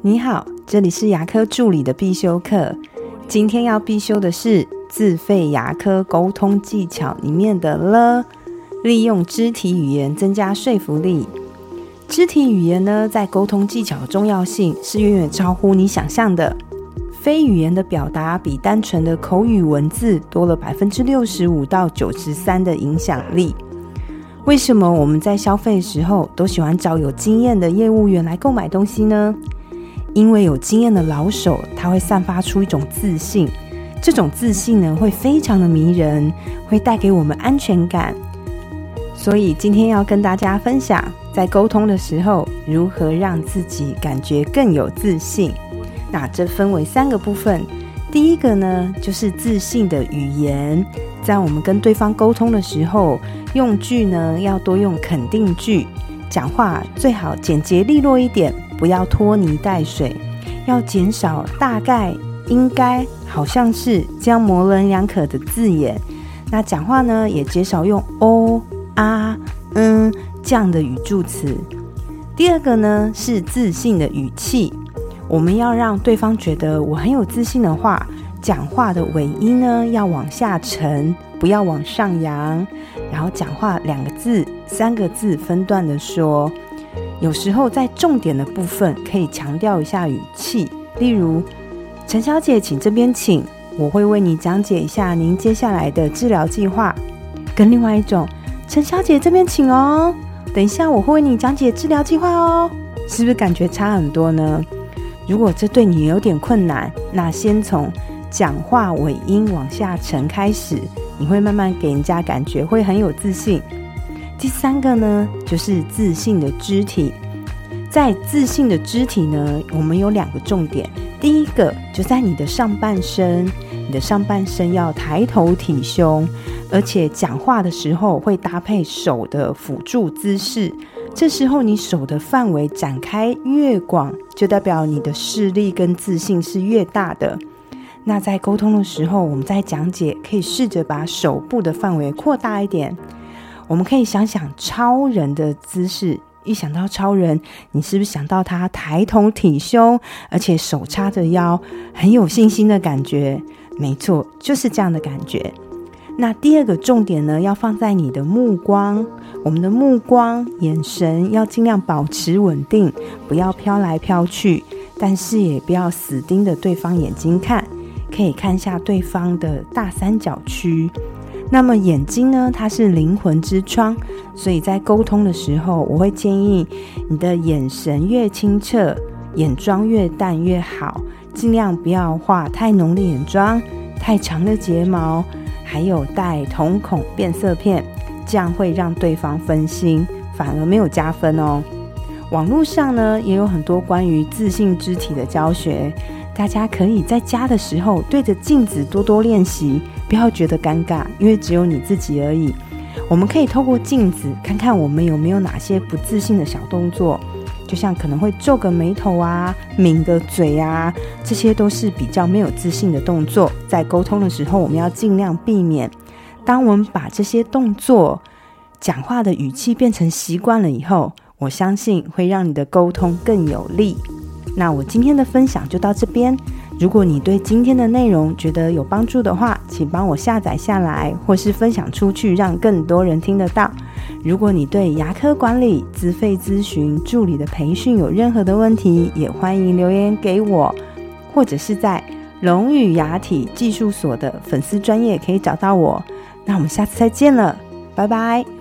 你好，这里是牙科助理的必修课。今天要必修的是自费牙科沟通技巧里面的了，利用肢体语言增加说服力。肢体语言呢，在沟通技巧的重要性是远远超乎你想象的。非语言的表达比单纯的口语文字多了百分之六十五到九十三的影响力。为什么我们在消费时候都喜欢找有经验的业务员来购买东西呢？因为有经验的老手，他会散发出一种自信，这种自信呢，会非常的迷人，会带给我们安全感。所以今天要跟大家分享，在沟通的时候，如何让自己感觉更有自信。那这分为三个部分，第一个呢，就是自信的语言。在我们跟对方沟通的时候，用句呢要多用肯定句，讲话最好简洁利落一点，不要拖泥带水，要减少大概、应该、好像是这样模棱两可的字眼。那讲话呢也减少用哦、啊、嗯这样的语助词。第二个呢是自信的语气，我们要让对方觉得我很有自信的话。讲话的尾音呢，要往下沉，不要往上扬。然后讲话两个字、三个字分段的说。有时候在重点的部分可以强调一下语气，例如：“陈小姐，请这边请，我会为你讲解一下您接下来的治疗计划。”跟另外一种：“陈小姐这边请哦，等一下我会为你讲解治疗计划哦。”是不是感觉差很多呢？如果这对你有点困难，那先从。讲话尾音往下沉开始，你会慢慢给人家感觉会很有自信。第三个呢，就是自信的肢体。在自信的肢体呢，我们有两个重点。第一个就在你的上半身，你的上半身要抬头挺胸，而且讲话的时候会搭配手的辅助姿势。这时候你手的范围展开越广，就代表你的视力跟自信是越大的。那在沟通的时候，我们在讲解，可以试着把手部的范围扩大一点。我们可以想想超人的姿势，一想到超人，你是不是想到他抬头挺胸，而且手叉着腰，很有信心的感觉？没错，就是这样的感觉。那第二个重点呢，要放在你的目光，我们的目光、眼神要尽量保持稳定，不要飘来飘去，但是也不要死盯着对方眼睛看。可以看一下对方的大三角区。那么眼睛呢？它是灵魂之窗，所以在沟通的时候，我会建议你的眼神越清澈，眼妆越淡越好，尽量不要画太浓的眼妆、太长的睫毛，还有戴瞳孔变色片，这样会让对方分心，反而没有加分哦。网络上呢也有很多关于自信肢体的教学。大家可以在家的时候对着镜子多多练习，不要觉得尴尬，因为只有你自己而已。我们可以透过镜子看看我们有没有哪些不自信的小动作，就像可能会皱个眉头啊、抿个嘴啊，这些都是比较没有自信的动作。在沟通的时候，我们要尽量避免。当我们把这些动作、讲话的语气变成习惯了以后，我相信会让你的沟通更有力。那我今天的分享就到这边。如果你对今天的内容觉得有帮助的话，请帮我下载下来，或是分享出去，让更多人听得到。如果你对牙科管理、自费咨询、助理的培训有任何的问题，也欢迎留言给我，或者是在龙语牙体技术所的粉丝专业可以找到我。那我们下次再见了，拜拜。